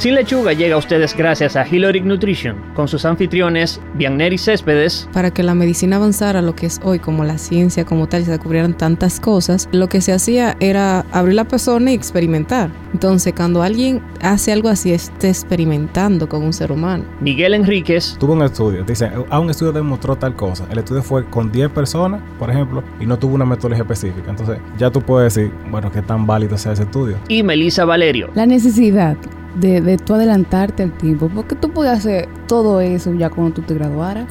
Sin Lechuga llega a ustedes gracias a Hiloric Nutrition, con sus anfitriones Bianeri Céspedes. Para que la medicina avanzara lo que es hoy, como la ciencia como tal, se descubrieran tantas cosas, lo que se hacía era abrir la persona y experimentar. Entonces, cuando alguien hace algo así, está experimentando con un ser humano. Miguel Enríquez. Tuvo un estudio, dice, a un estudio demostró tal cosa. El estudio fue con 10 personas, por ejemplo, y no tuvo una metodología específica. Entonces, ya tú puedes decir, bueno, qué tan válido sea ese estudio. Y Melissa Valerio. La necesidad de, de tú adelantarte al tiempo, porque tú puedes hacer todo eso ya cuando tú te graduaras.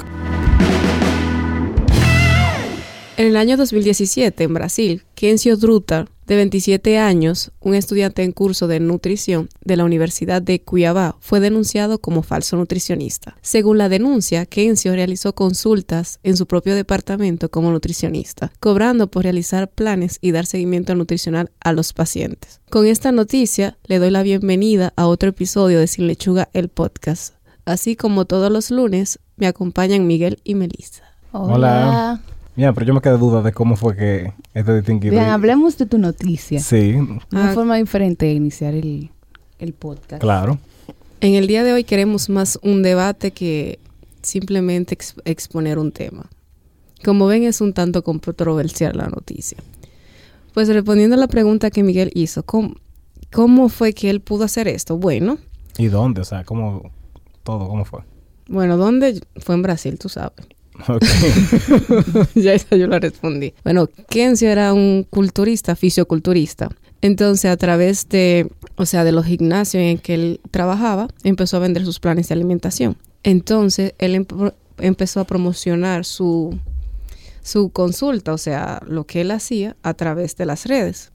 En el año 2017, en Brasil, Kencio Druta, de 27 años, un estudiante en curso de nutrición de la Universidad de Cuiabá, fue denunciado como falso nutricionista. Según la denuncia, Kencio realizó consultas en su propio departamento como nutricionista, cobrando por realizar planes y dar seguimiento nutricional a los pacientes. Con esta noticia, le doy la bienvenida a otro episodio de Sin Lechuga, el podcast. Así como todos los lunes, me acompañan Miguel y Melissa. Hola. Mira, pero yo me quedé duda de cómo fue que este distinguido. Bien, hablemos de tu noticia. Sí. Una ah. forma diferente de iniciar el, podcast. Claro. En el día de hoy queremos más un debate que simplemente exponer un tema. Como ven, es un tanto controversial la noticia. Pues respondiendo a la pregunta que Miguel hizo, ¿cómo, cómo fue que él pudo hacer esto? Bueno. ¿Y dónde? O sea, ¿cómo todo? ¿Cómo fue? Bueno, ¿dónde? Fue en Brasil, tú sabes. ya esa yo la respondí. Bueno, Kenzie era un culturista, fisioculturista. Entonces, a través de, o sea, de los gimnasios en que él trabajaba, empezó a vender sus planes de alimentación. Entonces, él empezó a promocionar su, su consulta, o sea, lo que él hacía a través de las redes.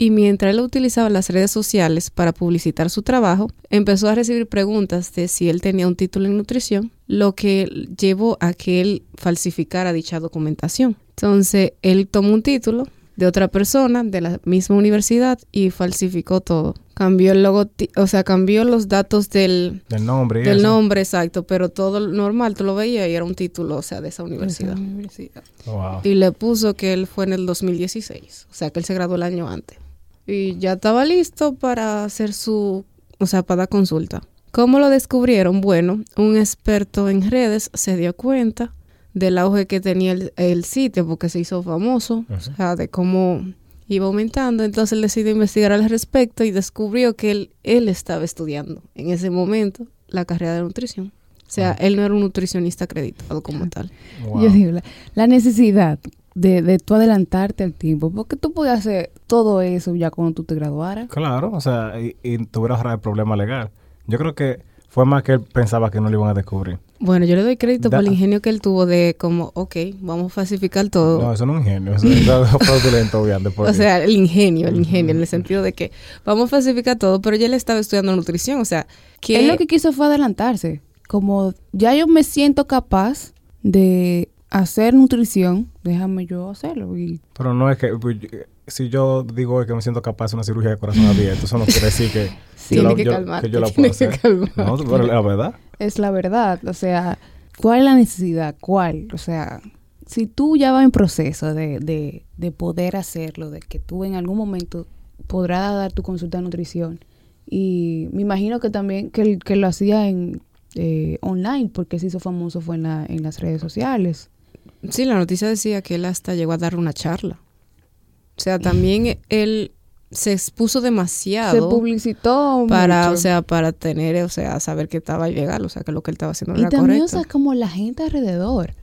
Y mientras él utilizaba las redes sociales para publicitar su trabajo, empezó a recibir preguntas de si él tenía un título en nutrición, lo que llevó a que él falsificara dicha documentación. Entonces, él tomó un título de otra persona de la misma universidad y falsificó todo. Cambió el logo, o sea, cambió los datos del, del nombre. Del nombre, exacto, pero todo normal, tú lo veías y era un título, o sea, de esa universidad. Oh, y le puso que él fue en el 2016, o sea, que él se graduó el año antes y ya estaba listo para hacer su, o sea, para dar consulta. ¿Cómo lo descubrieron? Bueno, un experto en redes se dio cuenta del auge que tenía el, sitio porque se hizo famoso, o sea, de cómo iba aumentando. Entonces él decidió investigar al respecto y descubrió que él, él estaba estudiando en ese momento la carrera de nutrición. O sea, él no era un nutricionista acreditado como tal. Yo digo, la necesidad de, de tú adelantarte al tiempo, porque tú podías hacer todo eso ya cuando tú te graduaras. Claro, o sea, y, hubieras ahorrado el problema legal. Yo creo que fue más que él pensaba que no lo iban a descubrir. Bueno, yo le doy crédito por el ingenio que él tuvo de como, ok, vamos a falsificar todo. No, eso no es un ingenio, eso es fraudulento, obviamente. O sea, el ingenio, el ingenio, en el sentido de que vamos a falsificar todo, pero ya él estaba estudiando nutrición, o sea, que... Él lo que quiso fue adelantarse, como ya yo me siento capaz de hacer nutrición, déjame yo hacerlo. Y... Pero no es que, pues, si yo digo que me siento capaz de una cirugía de corazón abierto, eso no quiere decir que, yo, la, que, yo, la puedo hacer. No, pero la verdad. Es la verdad, o sea, ¿cuál es la necesidad? ¿Cuál? O sea, si tú ya vas en proceso de, de, de poder hacerlo, de que tú en algún momento podrás dar tu consulta de nutrición, y me imagino que también que, que lo hacía en eh, online, porque se hizo famoso fue en, la, en las redes sociales. Sí, la noticia decía que él hasta llegó a dar una charla. O sea, también él se expuso demasiado. Se publicitó para, o sea, para tener, o sea, saber que estaba ilegal, o sea, que lo que él estaba haciendo era correcto. Y también, o sea, como la gente alrededor.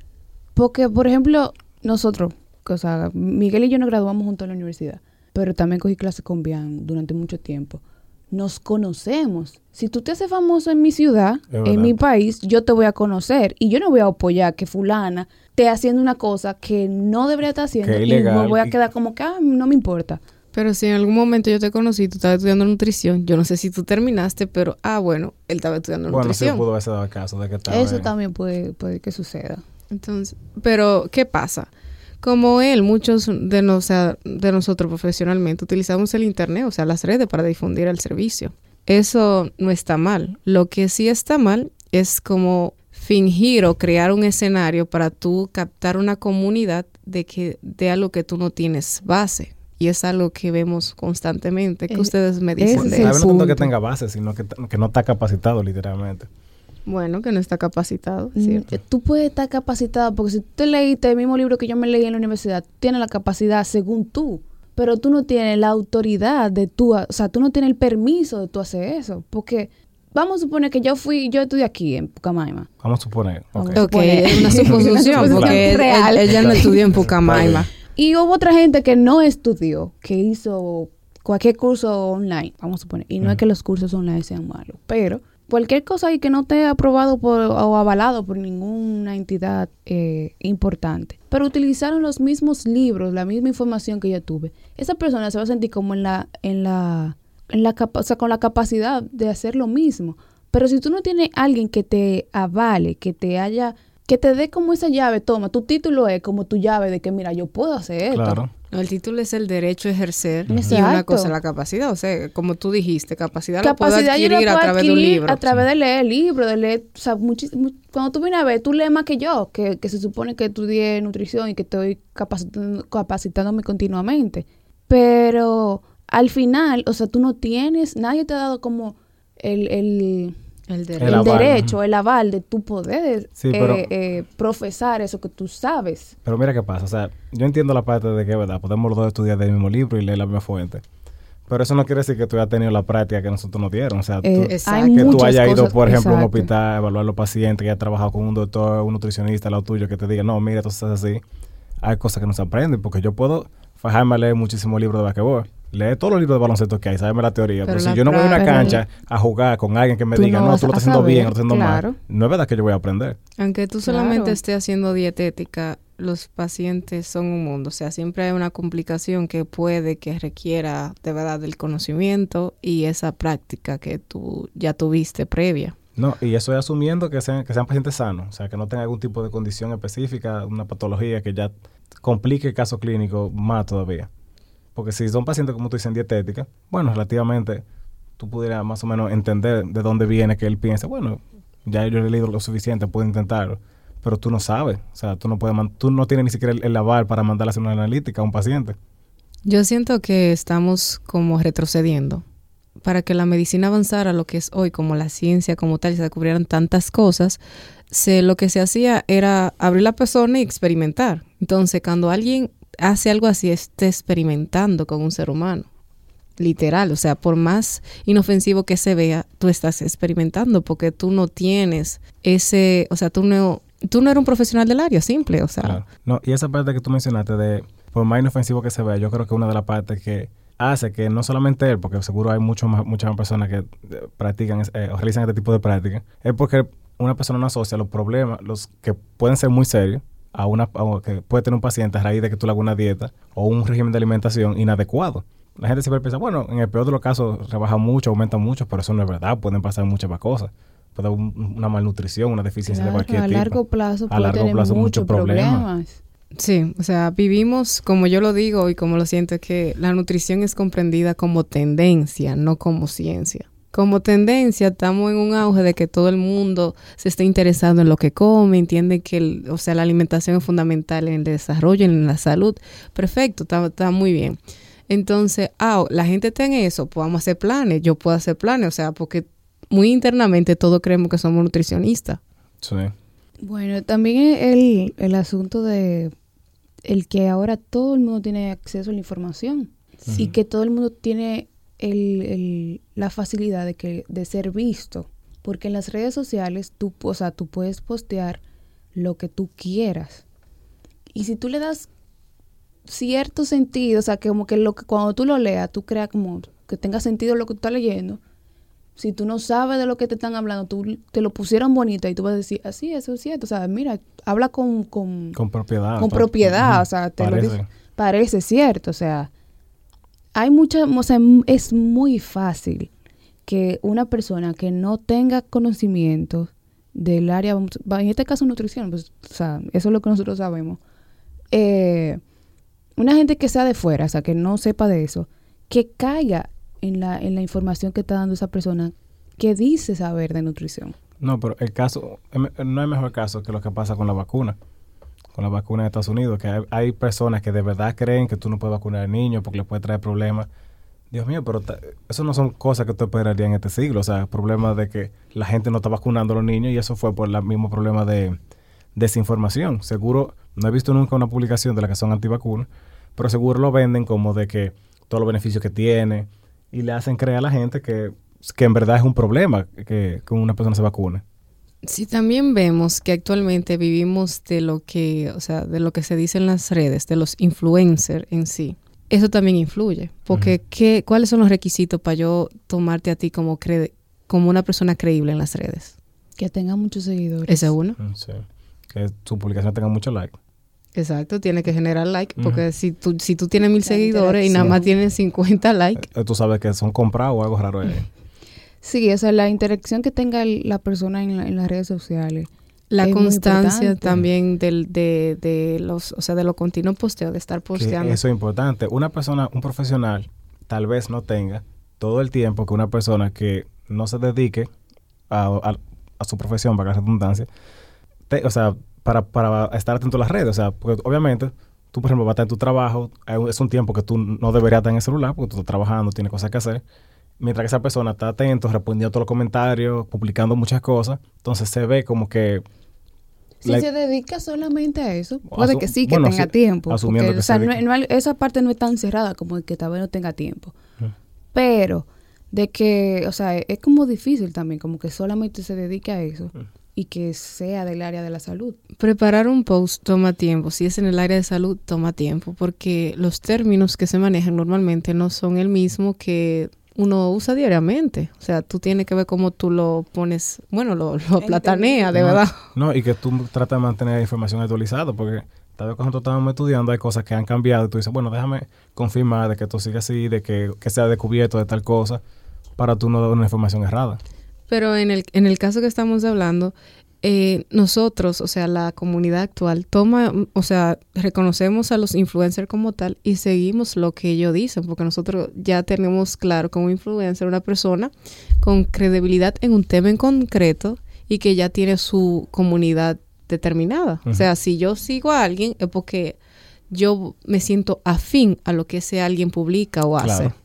Porque, por ejemplo, nosotros, o sea, Miguel y yo nos graduamos juntos en la universidad, pero también cogí clases con Bian durante mucho tiempo nos conocemos. Si tú te haces famoso en mi ciudad, en mi país, yo te voy a conocer y yo no voy a apoyar que fulana esté haciendo una cosa que no debería estar haciendo y me voy a quedar como que ah, no me importa. Pero si en algún momento yo te conocí, tú estabas estudiando nutrición, yo no sé si tú terminaste, pero ah, bueno, él estaba estudiando nutrición. Bueno, sí pudo haberse dado caso de que estaba Eso también puede, puede que suceda. Entonces, pero ¿qué pasa? Como él, muchos de, de nosotros profesionalmente utilizamos el Internet, o sea, las redes para difundir el servicio. Eso no está mal. Lo que sí está mal es como fingir o crear un escenario para tú captar una comunidad de que de algo que tú no tienes base. Y es algo que vemos constantemente. ¿Qué Eh, ustedes me dicen es de. No tanto que tenga base, sino que, que no está capacitado literalmente. Bueno, que no está capacitado, Mm, ¿cierto? Tú puedes estar capacitado porque si tú te leíste el mismo libro que yo me leí en la universidad, tienes la capacidad según tú, pero tú no tienes la autoridad de tú, o sea, tú no tienes el permiso de tú hacer eso, porque vamos a suponer que yo fui, yo estudié aquí en Pucamaima. Vamos a suponer. ok. Vamos. Ok, Poner- es una suposición, porque real. él- ella no estudió en Pucamaima. Y hubo otra gente que no estudió, que hizo cualquier curso online, vamos a suponer. Y no es Mm. que los cursos online sean malos, pero cualquier cosa ahí que no esté aprobado por, o avalado por ninguna entidad eh, importante. Pero utilizaron los mismos libros, la misma información que yo tuve. Esa persona se va a sentir como en la, en la, en la o sea, con la capacidad de hacer lo mismo. Pero si tú no tienes alguien que te avale, que te haya, que te dé como esa llave, toma, tu título es como tu llave de que mira, yo puedo hacer esto. Claro. No, el título es el derecho a ejercer y una cosa la capacidad. O sea, como tú dijiste, capacidad, la puedo capacidad yo la adquirir puedo a través de un adquirir libro. a través de leer libros, de leer, o sea, muchísimo. Cuando tú vienes a ver, tú lees más que yo, que, que se supone que estudié nutrición y que estoy capacitando- capacitándome continuamente. Pero al final, o sea, tú no tienes, nadie te ha dado como el, el, el el derecho. El aval. derecho, el aval de tu poder Sí, eh, pero- eh, profesar eso que tú sabes. Pero mira qué pasa. O sea, yo entiendo la parte de que, ¿verdad? Podemos los dos estudiar del mismo libro y leer la misma fuente. Pero eso no quiere decir que tú hayas tenido la práctica que nosotros nos dieron. O sea, tú- Eh, que tú hayas ido, por ejemplo, a un hospital a evaluar a los pacientes, que hayas trabajado con un doctor, un nutricionista, lo tuyo, que te diga, no, mira, entonces es así. Hay cosas que no se aprenden, porque yo puedo fajarme a leer muchísimos libros de basquetbol. Leer todos los libros de baloncesto que hay, saberme la teoría. Pero, Pero si yo no voy a una cancha a jugar con alguien que me diga, no no, tú lo estás haciendo bien, saber, lo estás haciendo claro. mal, no es verdad que yo voy a aprender. Aunque tú solamente Claro. estés haciendo dietética, los pacientes son un mundo. O sea, siempre hay una complicación que puede que requiera de verdad del conocimiento y esa práctica que tú ya tuviste previa. No, y eso es asumiendo que sean, que sean pacientes sanos, o sea, que no tengan algún tipo de condición específica, una patología que ya complique el caso clínico más todavía. Porque si son pacientes, como tú dices, en dietética, bueno, relativamente tú pudieras más o menos entender de dónde viene que él piensa, bueno, ya yo he leído lo suficiente, puedo intentarlo. Pero tú no sabes, o sea, tú no puedes, tú no tienes ni siquiera el, el aval para mandarle a hacer una analítica a un paciente. Yo siento que estamos como retrocediendo. Para que la medicina avanzara lo que es hoy, como la ciencia como tal, y se descubrieran tantas cosas, lo que se hacía era abrir la persona y experimentar. Entonces, cuando alguien hace algo así, está experimentando con un ser humano. Literal, o sea, por más inofensivo que se vea, tú estás experimentando porque tú no tienes ese, o sea, tú no, tú no eres un profesional del área, simple, o sea. No, y esa parte que tú mencionaste de, por más inofensivo que se vea, yo creo que una de las partes que hace que no solamente él, porque seguro hay mucho más, muchas más personas que eh, practican eh, o realizan este tipo de prácticas, es porque una persona no asocia los problemas, los que pueden ser muy serios, a una a- que puede tener un paciente a raíz de que tú le hagas una dieta o un régimen de alimentación inadecuado. La gente siempre piensa, bueno, en el peor de los casos rebaja mucho, aumenta mucho, pero eso no es verdad, pueden pasar muchas más cosas. Puede haber un- una malnutrición, una deficiencia de cualquier a tipo. largo plazo A puede largo tener plazo, muchos problemas. problemas. Sí, o sea, vivimos, como yo lo digo y como lo siento, que la nutrición es comprendida como tendencia, no como ciencia. Como tendencia, estamos en un auge de que todo el mundo se está interesando en lo que come, entiende que, el- o sea, la alimentación es fundamental en el desarrollo, en la salud. Perfecto, está, está muy bien. Entonces, ah, la gente está en eso, pues vamos a hacer planes, yo puedo hacer planes, o sea, porque muy internamente todos creemos que somos nutricionistas. Sí. Bueno, también el, el asunto de el que ahora todo el mundo tiene acceso a la información y que todo el mundo tiene el, el- la facilidad de que de ser visto, porque en las redes sociales tú, o sea, tú puedes postear lo que tú quieras y si tú le das cierto sentido, o sea, que como que lo que cuando tú lo leas, tú creas como que tenga sentido lo que tú estás leyendo. Si tú no sabes de lo que te están hablando, tú te lo pusieron bonito y tú vas a decir, así, eso es cierto. O sea, mira, habla con, con, Con propiedad. con propiedad, o sea, te lo dice- parece cierto. O sea, hay mucha, o sea, es muy fácil que una persona que no tenga conocimiento del área, en este caso nutrición, pues, o sea, eso es lo que nosotros sabemos. Eh, una gente que sea de fuera, o sea, que no sepa de eso, que caiga en la, en la información que está dando esa persona que dice saber de nutrición. No, pero el caso, em- no hay mejor caso que lo que pasa con la vacuna. Con la vacuna de Estados Unidos, que hay, hay personas que de verdad creen que tú no puedes vacunar al niño porque le puede traer problemas. Dios mío, pero eso no son cosas que tú esperarías en este siglo. O sea, problemas de que la gente no está vacunando a los niños y eso fue por el mismo problema de desinformación. Seguro, no he visto nunca una publicación de las que son antivacunas, pero seguro lo venden como de que todos los beneficios que tiene y le hacen creer a la gente que, que en verdad es un problema que una persona se vacune. Sí, también vemos que actualmente vivimos de lo que, o sea, de lo que se dice en las redes, de los influencers en sí. Eso también influye, porque ¿qué, ¿cuáles son los requisitos para yo tomarte a ti como, cre- como una persona creíble en las redes? Que tenga muchos seguidores. Ese es uno. Mm, Sí. Que su publicación tenga mucho like. Exacto, tiene que generar like, porque si, tú, si tú tienes mil La seguidores y nada más tienes 50 likes, Eh, tú sabes que son comprados o algo raro ahí. Sí, o sea, la interacción que tenga el- la persona en, la- en las redes sociales. la constancia también del, de, de los, o sea, de los continuos posteos, de estar Que posteando. eso es importante. Una persona, un profesional, tal vez no tenga todo el tiempo que una persona que no se dedique a, a- a su profesión, para la redundancia, te- o sea, para, para estar atento a las redes. O sea, porque obviamente tú, por ejemplo, vas a estar en tu trabajo, es un tiempo que tú no deberías estar en el celular porque tú estás trabajando, tienes cosas que hacer. Mientras que esa persona está atento, respondiendo a todos los comentarios, publicando muchas cosas, entonces se ve como que Si La- se dedica solamente a eso, O puede que sí, que bueno, tenga sí, tiempo. asumiendo porque, que o sea, se no- esa parte no es tan cerrada como de que tal vez no tenga tiempo. Ujú. Pero de que, o sea, es como difícil también, como que solamente se dedique a eso Ujú. y que sea del área de la salud. Preparar un post toma tiempo. Si es en el área de salud, toma tiempo, porque los términos que se manejan normalmente no son el mismo que uno usa diariamente. O sea, tú tienes que ver cómo tú lo pones, bueno, lo, lo plataneas, de No, verdad. No, y que tú tratas de mantener la información actualizada, porque tal vez cuando estábamos estudiando hay cosas que han cambiado y tú dices, bueno, déjame confirmar de que esto siga así, de que, que sea descubierto de tal cosa, para tú no dar una información errada. Pero en el, en el caso que estamos hablando, eh, nosotros, o sea, la comunidad actual, toma, o sea, reconocemos a los influencers como tal y seguimos lo que ellos dicen, porque nosotros ya tenemos claro como influencer una persona con credibilidad en un tema en concreto y que ya tiene su comunidad determinada. O sea, si yo sigo a alguien es porque yo me siento afín a lo que ese alguien publica o hace. Claro.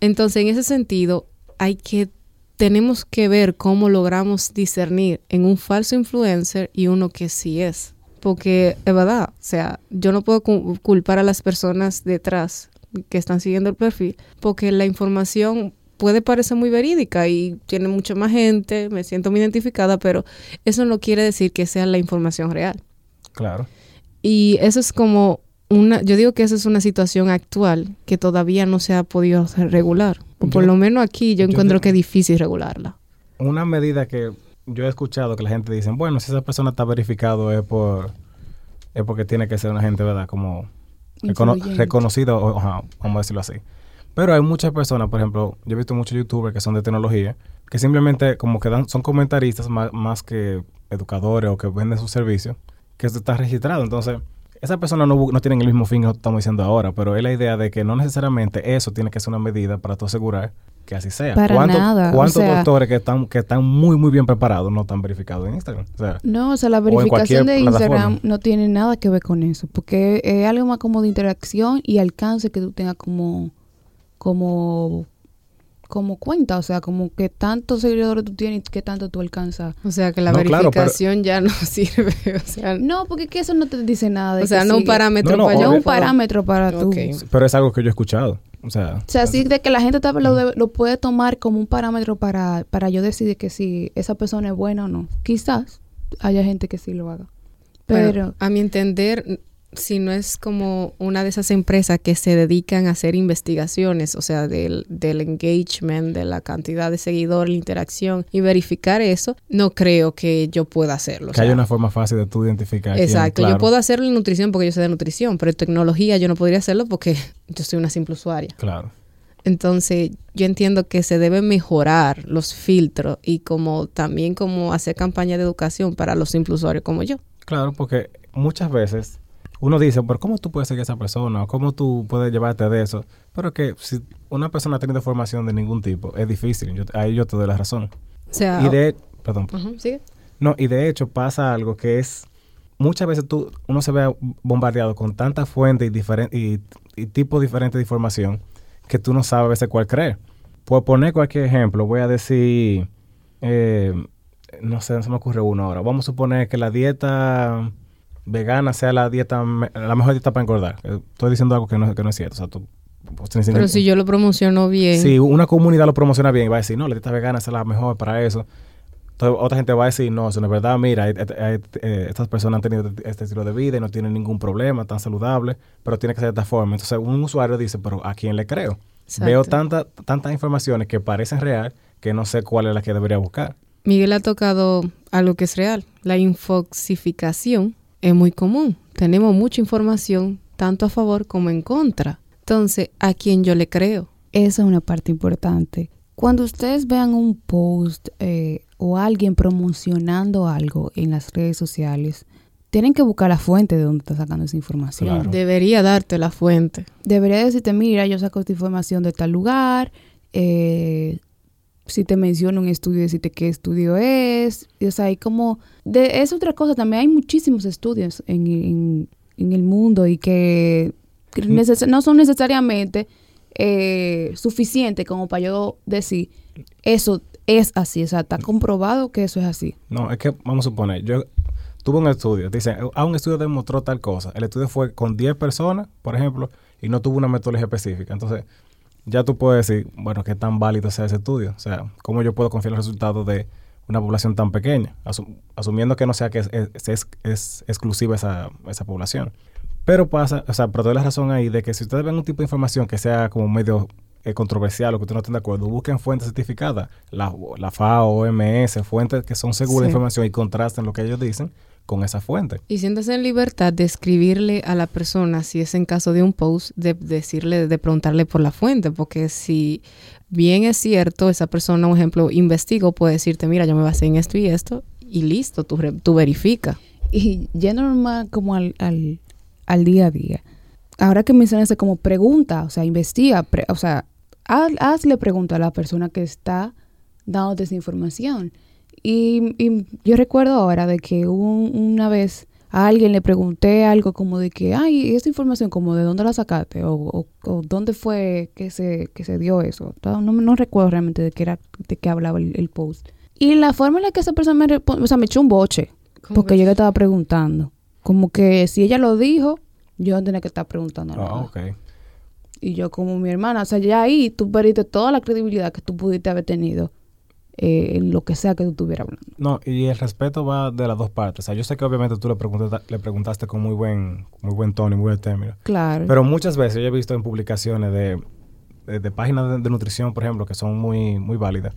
Entonces, en ese sentido, hay que tenemos que ver cómo logramos discernir en un falso influencer y uno que sí es. Porque es verdad, o sea, yo no puedo cu- culpar a las personas detrás que están siguiendo el perfil, porque la información puede parecer muy verídica y tiene mucha más gente, me siento muy identificada, pero eso no quiere decir que sea la información real. Claro. Y eso es como una, yo digo que esa es una situación actual que todavía no se ha podido regular. O por Yo- lo menos aquí yo yo encuentro que es difícil regularla. Una medida que yo he escuchado que la gente dice, bueno, si esa persona está verificado es por es porque tiene que ser una gente, ¿verdad? Como recono- reconocido, o- ajá, vamos a decirlo así. Pero hay muchas personas, por ejemplo, yo he visto muchos youtubers que son de tecnología, que simplemente como que dan, son comentaristas más, más que educadores o que venden sus servicios, que eso está registrado. Entonces, esas personas no, no tienen el mismo fin que estamos diciendo ahora, pero es la idea de que no necesariamente eso tiene que ser una medida para tú asegurar que así sea. Para ¿Cuántos- nada, o ¿Cuántos sea- doctores que están, que están muy, muy bien preparados no están verificados en Instagram? O sea, No, o sea, la verificación de Instagram plataforma. no tiene nada que ver con eso, porque es algo más como de interacción y alcance que tú tengas como, como, como cuenta, o sea, como que tantos seguidores tú tienes y qué tanto tú alcanzas. O sea que la No, claro, pero- verificación ya no sirve. O sea, No, porque es que eso no te dice nada. De o sea no un sigue- parámetro No, no, para un obvio. favor. parámetro para tú. Ok. pero es algo que yo he escuchado. O sea, O sea, así de que la gente lo, debe- lo puede tomar como un parámetro para, para yo decidir que si esa persona es buena o no. Quizás haya gente que sí lo haga. Bueno, Pero a mi entender, si no es como una de esas empresas que se dedican a hacer investigaciones, o sea, del, del engagement, de la cantidad de seguidores, la interacción y verificar eso, no creo que yo pueda hacerlo. o que hay una forma fácil de tú identificar. quién, Exacto, yo puedo hacerlo en nutrición porque yo sé de nutrición, pero en tecnología yo no podría hacerlo porque yo soy una simple usuaria. Claro. Entonces, yo entiendo que se deben mejorar los filtros y como también como hacer campaña de educación para los simples usuarios como yo. Claro, porque muchas veces uno dice, pero ¿cómo tú puedes seguir a esa persona? ¿O ¿Cómo tú puedes llevarte de eso? Pero que si una persona ha tenido formación de ningún tipo, es difícil. Yo, ahí yo te doy la razón. O sea, Y de... Perdón. Ujú, sigue. No, y de hecho pasa algo que es muchas veces tú, uno se ve bombardeado con tantas fuentes y, y, y tipos diferentes de información que tú no sabes a veces cuál creer. Por poner cualquier ejemplo, voy a decir, eh, no sé, no se me ocurre uno ahora. Vamos a suponer que la dieta vegana sea la dieta, la mejor dieta para engordar. Estoy diciendo algo que no, que no es cierto. O sea, tú, pues, Pero si yo lo promociono bien, si una comunidad lo promociona bien, va a decir, no, la dieta vegana es la mejor para eso. Entonces, otra gente va a decir, no, eso no es verdad, mira, eh, estas personas han tenido este estilo de vida y no tienen ningún problema, tan saludable, pero tiene que ser de esta forma. Entonces, un usuario dice, pero ¿a quién le creo? Exacto. Veo tanta, tantas informaciones que parecen real que no sé cuál es la que debería buscar. Miguel ha tocado algo que es real. La infoxificación es muy común. Tenemos mucha información, tanto a favor como en contra. Entonces, ¿a quién yo le creo? Esa es una parte importante. Cuando ustedes vean un post eh, o alguien promocionando algo en las redes sociales, tienen que buscar la fuente de donde está sacando esa información. Claro. Debería darte la fuente. Debería decirte, mira, yo saco esta información de tal lugar, eh, si te menciono un estudio, decirte qué estudio es. O sea, hay como... De, es otra cosa, también hay muchísimos estudios en, en- en el mundo y que neces- no son necesariamente eh, suficientes como para yo decir, eso es así, o sea, está comprobado que eso es así. No, es que vamos a suponer, yo tuve un estudio, dice, ah, un estudio demostró tal cosa. El estudio fue con 10 personas, por ejemplo, y no tuvo una metodología específica. Entonces, ya tú puedes decir, bueno, qué tan válido sea ese estudio. O sea, cómo yo puedo confiar en los resultados de una población tan pequeña, Asu- asumiendo que no sea que es, es- es- es exclusiva esa, esa población. Pero pasa, o sea, pero doy la razón ahí de que si ustedes ven un tipo de información que sea como medio eh, controversial o que ustedes no estén de acuerdo, busquen fuentes certificadas, la, la FAO, OMS, fuentes que son seguras de información y contrasten lo que ellos dicen con esa fuente. Y siéntase en libertad de escribirle a la persona, si es en caso de un post, de decirle, de preguntarle por la fuente, porque si bien es cierto, esa persona, un ejemplo, investigo, puede decirte, mira, yo me basé en esto y esto, y listo, tú, tú verifica. Y yendo más como al, al, al día a día. Ahora que mencionas como pregunta, o sea, investiga, pre- o sea, haz- hazle pregunta a la persona que está dándote esa información. Y, y yo recuerdo ahora de que un- una vez a alguien le pregunté algo como de que, ay, esta información, como de dónde la sacaste o, o- o dónde fue que se, que se dio eso. No, no, recuerdo realmente de qué era, de qué hablaba el, el post. Y la forma en la que esa persona me respondió, o sea, me echó un boche. Porque yo le estaba preguntando. Como que si ella lo dijo, yo no tenía que estar preguntando. Ah, ok. Y yo como mi hermana, o sea, ya ahí tú perdiste toda la credibilidad que tú pudiste haber tenido eh, lo que sea que tú estuvieras hablando. No, y el respeto va de las dos partes. O sea, yo sé que obviamente tú le preguntaste, le preguntaste con muy buen, muy buen tono y muy buen término. Claro. Pero muchas veces yo he visto en publicaciones de, de, de páginas de, de nutrición, por ejemplo, que son muy, muy válidas,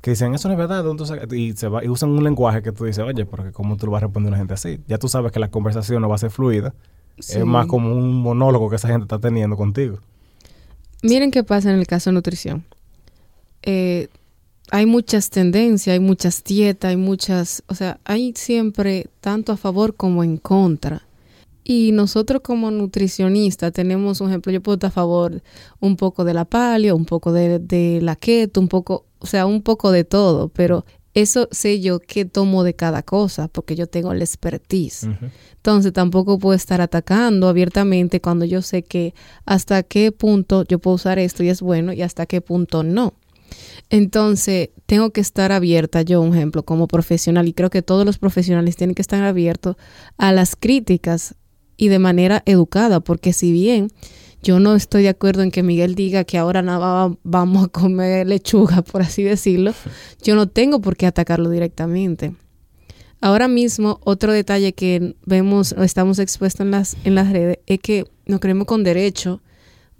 que dicen, eso no es verdad, ¿de dónde tú sacas?" y, se va, y usan un lenguaje que tú dices, oye, porque ¿cómo tú le vas a responder a una gente así? Ya tú sabes que la conversación no va a ser fluida, Sí. es más como un monólogo que esa gente está teniendo contigo. Miren qué pasa en el caso de nutrición. Eh, hay muchas tendencias, hay muchas dietas, hay muchas, o sea, hay siempre tanto a favor como en contra. Y nosotros como nutricionistas tenemos un ejemplo, yo puedo estar a favor un poco de la paleo, un poco de, de la keto, un poco, o sea, un poco de todo, pero eso sé yo qué tomo de cada cosa, porque yo tengo la expertise. Entonces tampoco puedo estar atacando abiertamente cuando yo sé que hasta qué punto yo puedo usar esto y es bueno y hasta qué punto no. Entonces tengo que estar abierta yo, un ejemplo, como profesional y creo que todos los profesionales tienen que estar abiertos a las críticas y de manera educada, porque si bien yo no estoy de acuerdo en que Miguel diga que ahora nada va- vamos a comer lechuga, por así decirlo, yo no tengo por qué atacarlo directamente. Ahora mismo, otro detalle que vemos o estamos expuestos en las, en las redes es que nos creemos con derecho,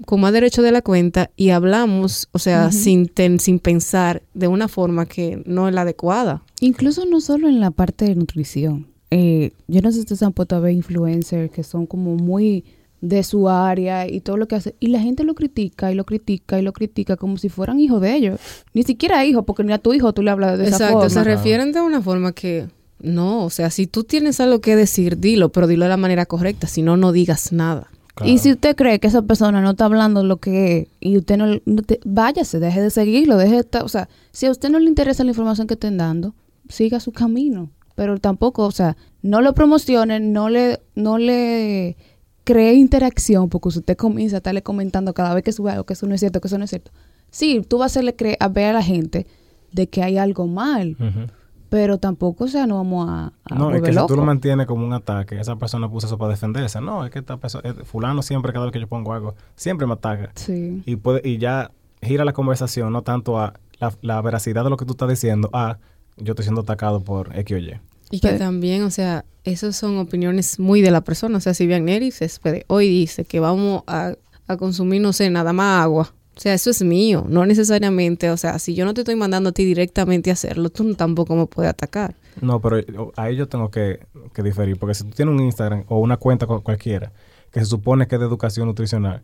con más derecho de la cuenta y hablamos, o sea, sin, ten- sin pensar de una forma que no es la adecuada. Incluso no solo en la parte de nutrición. Eh, yo no sé si ustedes han puesto a ver influencers que son como muy de su área y todo lo que hace. Y la gente lo critica y lo critica y lo critica como si fueran hijos de ellos. Ni siquiera hijos, porque ni a tu hijo tú le hablas de esa Exacto, forma. se refieren de una forma que no, o sea, si tú tienes algo que decir, dilo, pero dilo de la manera correcta, si no, no digas nada. Claro. Y si usted cree que esa persona no está hablando lo que es y usted no, no te- váyase, deje de seguirlo, deje de estar- o sea, si a usted no le interesa la información que estén dando, siga su camino. pero tampoco, o sea, no lo promocionen, no le, no le cree interacción, porque usted comienza a estarle comentando cada vez que sube algo que eso no es cierto, que eso no es cierto. Sí, tú vas a hacerle creer, a ver a la gente de que hay algo mal, Ujú. Pero tampoco, o sea, no vamos a, a No, es que si tú lo loco. mantienes como un ataque, esa persona puso eso para defenderse. No, es que esta persona, eh, fulano siempre, cada vez que yo pongo algo, siempre me ataca. Sí. Y, puede, y ya gira la conversación no tanto a la, la veracidad de lo que tú estás diciendo, a yo estoy siendo atacado por X o Y. Y que también, o sea, esas son opiniones muy de la persona. O sea, si Vian Neri Céspedes hoy dice que vamos a, a consumir, no sé, nada más agua. O sea, eso es mío, no necesariamente. O sea, si yo no te estoy mandando a ti directamente a hacerlo, tú tampoco me puedes atacar. No, pero yo- ahí yo tengo que, que diferir, porque si tú tienes un Instagram o una cuenta cu- cualquiera que se supone que es de educación nutricional,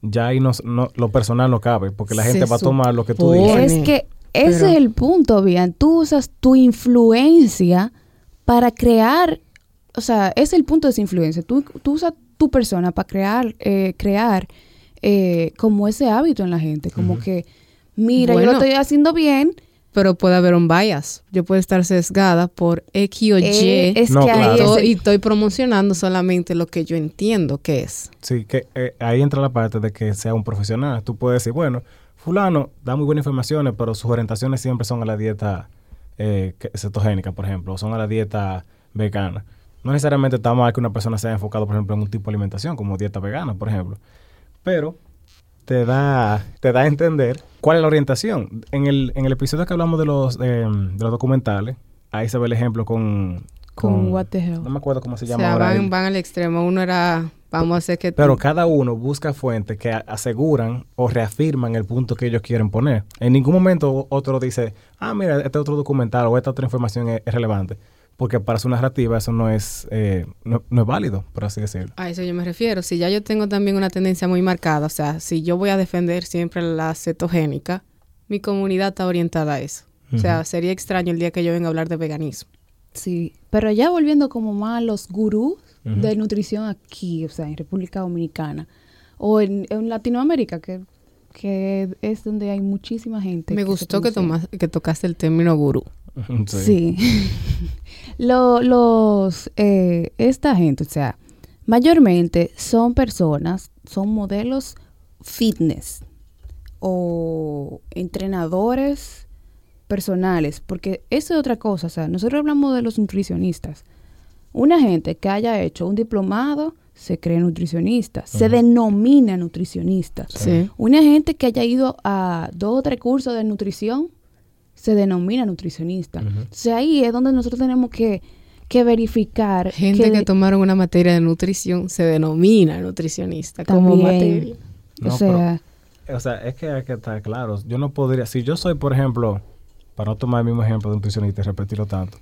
ya ahí no, no- lo personal no cabe, porque la Se gente va a tomar lo que tú dices. Es que ese Pero- es el punto, bien. Tú usas tu influencia para crear, o sea, ese es el punto de esa influencia. Tú, tú usas tu persona para crear, eh, crear eh, como ese hábito en la gente, como que, mira, yo lo estoy haciendo bien. Pero puede haber un bias. Yo puedo estar sesgada por X o Y. eh, es No, que claro. es Estoy- y estoy promocionando solamente lo que yo entiendo que es. Sí, que eh, ahí entra la parte de que sea un profesional. Tú puedes decir, bueno, fulano da muy buenas informaciones, pero sus orientaciones siempre son a la dieta eh, cetogénica, por ejemplo, o son a la dieta vegana. No necesariamente está mal que una persona sea enfocada, por ejemplo, en un tipo de alimentación, como dieta vegana, por ejemplo. Pero te da, te da a entender cuál es la orientación. En el, en el episodio que hablamos de los, de los documentales, ahí se ve el ejemplo con... Con What the Hell. No me acuerdo cómo se O llama sea, ahora van, al extremo. Uno era, vamos a hacer que... Pero cada uno busca fuentes que aseguran o reafirman el punto que ellos quieren poner. En ningún momento otro dice, ah, mira, este otro documental o esta otra información es, es relevante. Porque para su narrativa eso no es, eh, no, no es válido, por así decirlo. A eso yo me refiero. Si ya yo tengo también una tendencia muy marcada, o sea, si yo voy a defender siempre la cetogénica, mi comunidad está orientada a eso. O sea, sería extraño el día que yo venga a hablar de veganismo. Sí, pero ya volviendo como más a los gurús de nutrición aquí, o sea, en República Dominicana o en, en Latinoamérica, que, que es donde hay muchísima gente. Me gustó que, tomas, que tocaste el término gurú. Sí. Lo- los, eh, esta gente, o sea, mayormente son personas, son modelos fitness o entrenadores personales, porque eso es otra cosa, o sea, nosotros hablamos de los nutricionistas. Una gente que haya hecho un diplomado se cree nutricionista, se denomina nutricionista. Sí. Una gente que haya ido a dos o tres cursos de nutrición se denomina nutricionista. Ujú. Entonces ahí es donde nosotros tenemos que, que verificar Gente que, que, tomaron una materia de nutrición se denomina nutricionista como También. materia. o No, sea, O sea, es que hay que estar claros. Yo no podría, si yo soy, por ejemplo, para no tomar el mismo ejemplo de un nutricionista y repetirlo tanto,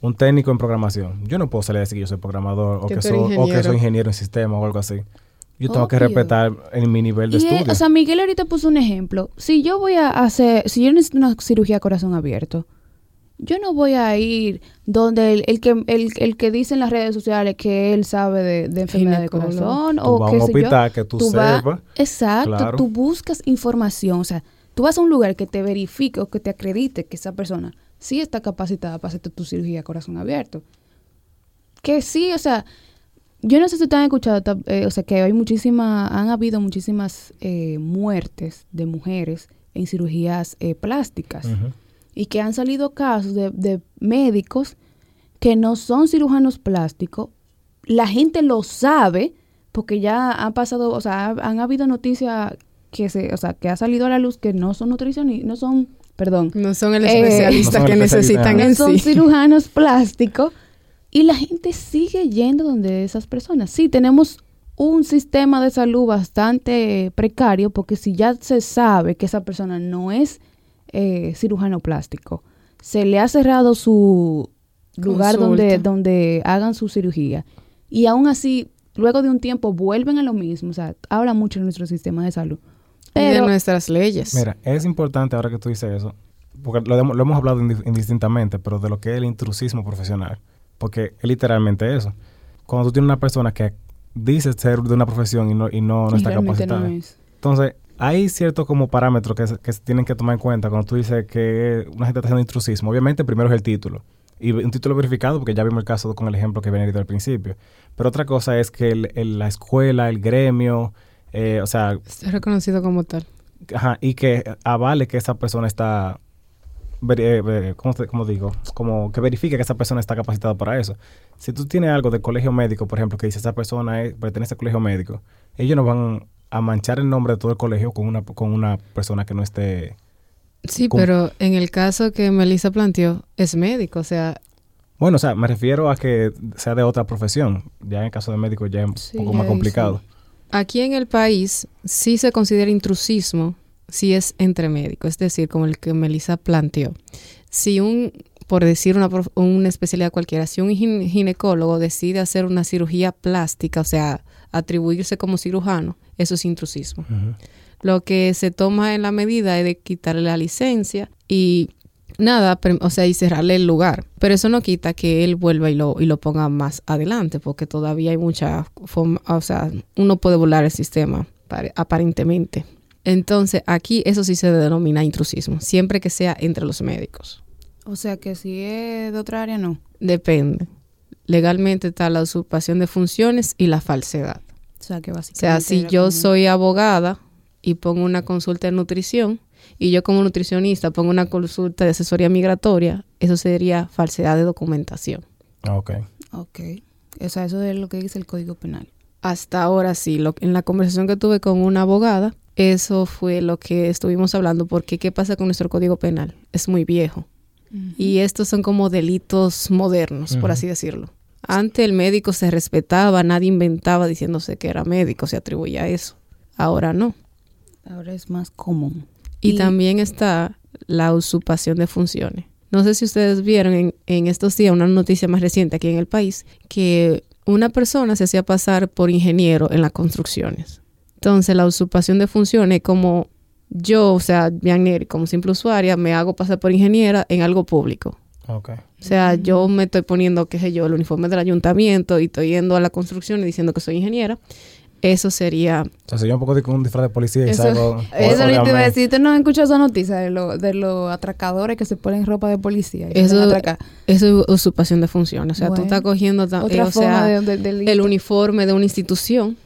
un técnico en programación, yo no puedo salir a decir que yo soy programador o Que soy, o que ingeniero. soy ingeniero en sistema o algo así. Yo tengo que respetar en mi nivel de y es- estudio. o sea, Miguel ahorita puso un ejemplo. Si yo voy a hacer, si yo necesito una cirugía de corazón abierto, yo no voy a ir donde el, el que el, el que dice en las redes sociales que él sabe de, de enfermedad de corazón Tú o vas a qué un sé yo. hospital que tú sepas. exacto, Claro. tú buscas información, o sea, tú vas a un lugar que te verifique o que te acredite que esa persona sí está capacitada para hacerte tu cirugía de corazón abierto. Que sí, o sea, yo no sé si ustedes han escuchado, eh, o sea, que hay muchísimas, han habido muchísimas eh, muertes de mujeres en cirugías eh, plásticas y que han salido casos de, de médicos que no son cirujanos plásticos. La gente lo sabe porque ya han pasado, o sea, ha- han habido noticias que se, o sea, que ha salido a la luz que no son nutricionistas, no son, perdón, No son el Eh, especialista no son que necesitan en no son sí. cirujanos plásticos y la gente sigue yendo donde esas personas. Sí, tenemos un sistema de salud bastante precario porque si ya se sabe que esa persona no es eh, cirujano plástico, se le ha cerrado su lugar Consulta. donde, donde hagan su cirugía y aún así, luego de un tiempo vuelven a lo mismo. O sea, habla mucho de nuestro sistema de salud. Y de nuestras leyes. Mira, es importante ahora que tú dices eso, porque lo, hemos- lo hemos hablado indi- indistintamente, pero de lo que es el intrusismo profesional, porque es literalmente eso. Cuando tú tienes una persona que dice ser de una profesión y no, y no, no y está capacitada. no es. Entonces, hay ciertos como parámetros que se, que se tienen que tomar en cuenta cuando tú dices que una gente está haciendo intrusismo. Obviamente, primero es el título. y un título verificado, porque ya vimos el caso con el ejemplo que venía al principio. Pero otra cosa es que el, la escuela, el gremio, eh, o sea... Está reconocido como tal. Ajá, y que avale que esa persona está eh, ¿cómo, digo? Como que verifique que esa persona está capacitada para eso. Si tú tienes algo de colegio médico, por ejemplo, que dice esa persona pertenece al colegio médico, ellos no van a manchar el nombre de todo el colegio con una, con una persona que no esté... Sí, pero en el caso que Melissa planteó, es médico, o sea... Bueno, o sea, me refiero a que sea de otra profesión. Ya en el caso de médico ya es un poco más complicado. Aquí en el país sí se considera intrusismo si es entre médicos, es decir, como el que Melissa planteó. Si un, por decir una, una especialidad cualquiera, si un ginecólogo decide hacer una cirugía plástica, o sea, atribuirse como cirujano, eso es intrusismo. Lo que se toma en la medida es de quitarle la licencia y nada, o sea, y cerrarle el lugar. Pero eso no quita que él vuelva y lo, y lo ponga más adelante, porque todavía hay mucha forma, o sea, uno puede volar el sistema aparentemente. Entonces, aquí eso sí se denomina intrusismo, siempre que sea entre los médicos. O sea que si es de otra área, no. Depende. Legalmente está la usurpación de funciones y la falsedad. O sea que básicamente. O sea, si yo soy abogada y pongo una consulta de nutrición y yo como nutricionista pongo una consulta de asesoría migratoria, eso sería falsedad de documentación. Ok. Ok. O sea, eso es lo que dice el Código Penal. Hasta ahora sí. Lo, en la conversación que tuve con una abogada, eso fue lo que estuvimos hablando, porque ¿qué pasa con nuestro código penal? Es muy viejo. Y estos son como delitos modernos, por así decirlo. Antes el médico se respetaba, nadie inventaba diciéndose que era médico, se atribuía a eso. Ahora no. Ahora es más común. Y, también está la usurpación de funciones. No sé si ustedes vieron en, en estos días una noticia más reciente aquí en el país, que una persona se hacía pasar por ingeniero en las construcciones entonces, la usurpación de funciones como yo, o sea, Bianeri, como simple usuaria, me hago pasar por ingeniera en algo público. Okay. O sea, yo me estoy poniendo, qué sé yo, el uniforme del ayuntamiento y estoy yendo a la construcción y diciendo que soy ingeniera. Eso sería... O sea, sería un poco de un disfraz de policía y salgo... Eso lo que iba a decir. ¿Tú no has escuchado esa noticia de, lo, de los atracadores que se ponen ropa de policía? eso, eso es usurpación de funciones. O sea, tú estás cogiendo... Otra o sea, el uniforme de una institución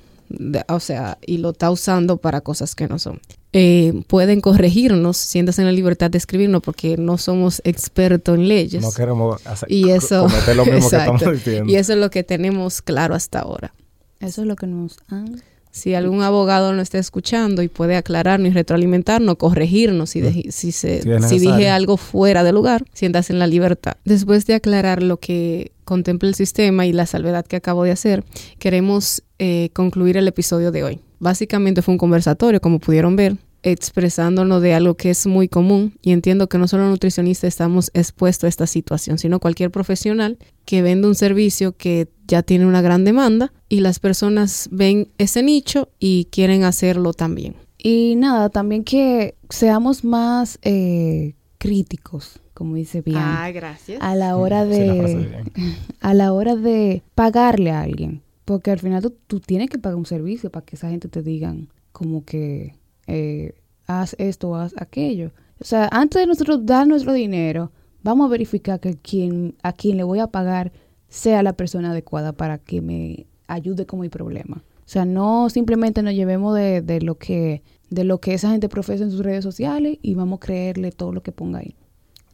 o sea, y lo está usando para cosas que no son. Eh, pueden corregirnos, siéntase en la libertad de escribirnos porque no somos expertos en leyes. No queremos hacer, y eso, lo mismo que estamos diciendo. Y eso es lo que tenemos claro hasta ahora. Eso es lo que nos han... Si algún abogado no está escuchando y puede aclararnos y retroalimentarnos, corregirnos si, si, se, si dije algo fuera de lugar, siéntase en la libertad. Después de aclarar lo que contempla el sistema y la salvedad que acabo de hacer, queremos eh, concluir el episodio de hoy. Básicamente fue un conversatorio, como pudieron ver, expresándonos de algo que es muy común y entiendo que no solo nutricionistas estamos expuestos a esta situación, sino cualquier profesional que vende un servicio que ya tiene una gran demanda y las personas ven ese nicho y quieren hacerlo también. Y nada, también que seamos más eh, críticos, como dice bien. Ah, gracias. A la hora de a la hora de pagarle a alguien. Porque al final tú, tienes que pagar un servicio para que esa gente te digan como que eh, haz esto, haz aquello. O sea, antes de nosotros dar nuestro dinero, vamos a verificar que quien, a quien le voy a pagar sea la persona adecuada para que me ayude con mi problema. O sea, no simplemente nos llevemos de, de, lo que de lo que esa gente profesa en sus redes sociales y vamos a creerle todo lo que ponga ahí.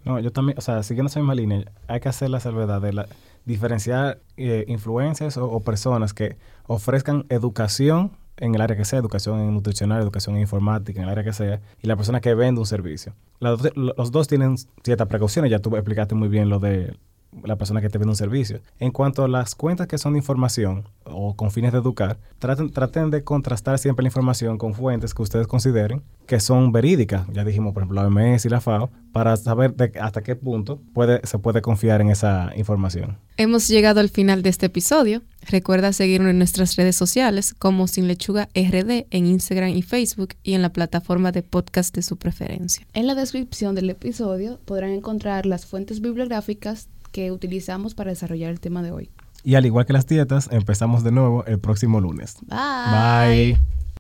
No, yo también, o sea, siguiendo esa misma línea, hay que hacer la salvedad de la diferenciar eh, influencias o, personas que ofrezcan educación en el área que sea, educación nutricional, educación en informática, en el área que sea, y la persona que vende un servicio. los dos tienen ciertas precauciones, ya tú explicaste muy bien lo de la persona que te vende un servicio. En cuanto a las cuentas que son de información o con fines de educar, traten, traten de contrastar siempre la información con fuentes que ustedes consideren que son verídicas. Ya dijimos, por ejemplo, la OMS y la FAO, para saber hasta qué punto puede, se puede confiar en esa información. Hemos llegado al final de este episodio. Recuerda seguirnos en nuestras redes sociales como Sin Lechuga RD en Instagram y Facebook y en la plataforma de podcast de su preferencia. En la descripción del episodio podrán encontrar las fuentes bibliográficas que utilizamos para desarrollar el tema de hoy. Y al igual que las dietas, empezamos de nuevo el próximo lunes. Bye. Bye.